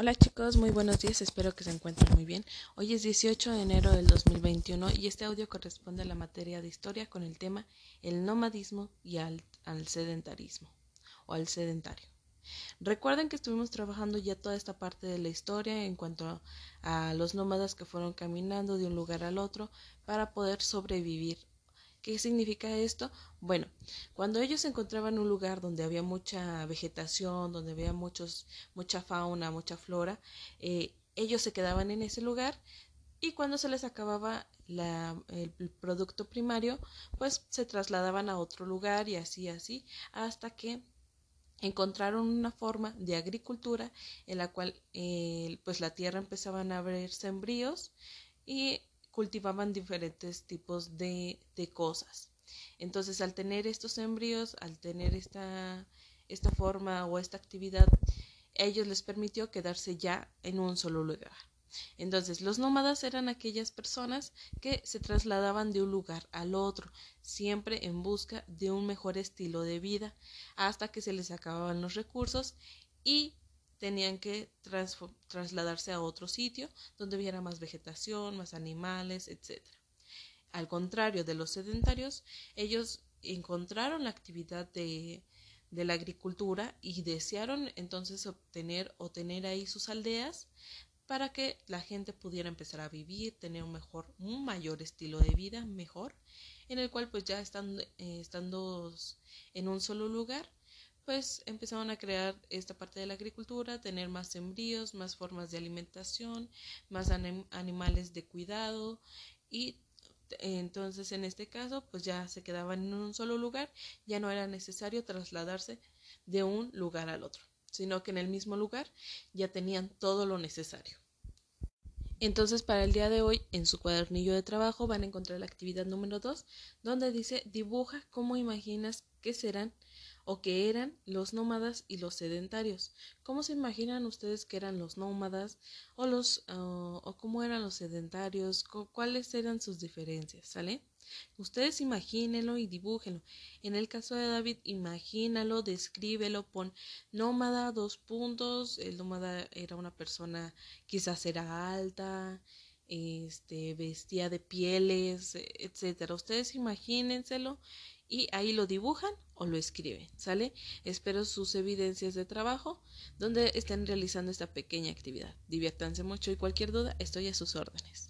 Hola chicos, muy buenos días, espero que se encuentren muy bien. Hoy es 18 de enero del 2021 y este audio corresponde a la materia de historia con el tema el nomadismo y al, sedentarismo o al sedentario. Recuerden que estuvimos trabajando ya toda esta parte de la historia en cuanto a los nómadas que fueron caminando de un lugar al otro para poder sobrevivir ¿Qué significa esto? Bueno, cuando ellos se encontraban en un lugar donde había mucha vegetación, donde había muchos, mucha fauna, mucha flora, eh, ellos se quedaban en ese lugar y cuando se les acababa el, producto primario, pues se trasladaban a otro lugar y así, así, hasta que encontraron una forma de agricultura en la cual eh, pues la tierra empezaban a abrir sembríos y cultivaban diferentes tipos de, cosas. Entonces, al tener estos embrios, al tener esta, esta forma o esta actividad, ellos les permitió quedarse ya en un solo lugar. Entonces, los nómadas eran aquellas personas que se trasladaban de un lugar al otro, siempre en busca de un mejor estilo de vida, hasta que se les acababan los recursos y tenían que trasladarse a otro sitio donde hubiera más vegetación, más animales, etc. Al contrario de los sedentarios, ellos encontraron la actividad de, la agricultura y desearon entonces obtener o tener ahí sus aldeas para que la gente pudiera empezar a vivir, tener un mejor, un mayor estilo de vida, mejor, en el cual pues ya estando, eh, estando en un solo lugar, pues empezaron a crear esta parte de la agricultura, tener más sembríos, más formas de alimentación, más animales de cuidado y entonces en este caso pues ya se quedaban en un solo lugar, ya no era necesario trasladarse de un lugar al otro, sino que en el mismo lugar ya tenían todo lo necesario. Entonces, para el día de hoy, en su cuadernillo de trabajo van a encontrar la actividad número 2, donde dice dibuja cómo imaginas que serán o que eran los nómadas y los sedentarios. ¿Cómo se imaginan ustedes que eran los nómadas o los o cómo eran los sedentarios? ¿Cuáles eran sus diferencias? ¿Sale? Ustedes imagínenlo y dibújenlo. En el caso de David, imagínalo, descríbelo, pon nómada, dos puntos. El nómada era una persona, quizás era alta, este, vestía de pieles, etcétera. Ustedes imagínenselo y ahí lo dibujan o lo escriben, ¿sale? Espero sus evidencias de trabajo donde estén realizando esta pequeña actividad. Diviértanse mucho y cualquier duda estoy a sus órdenes.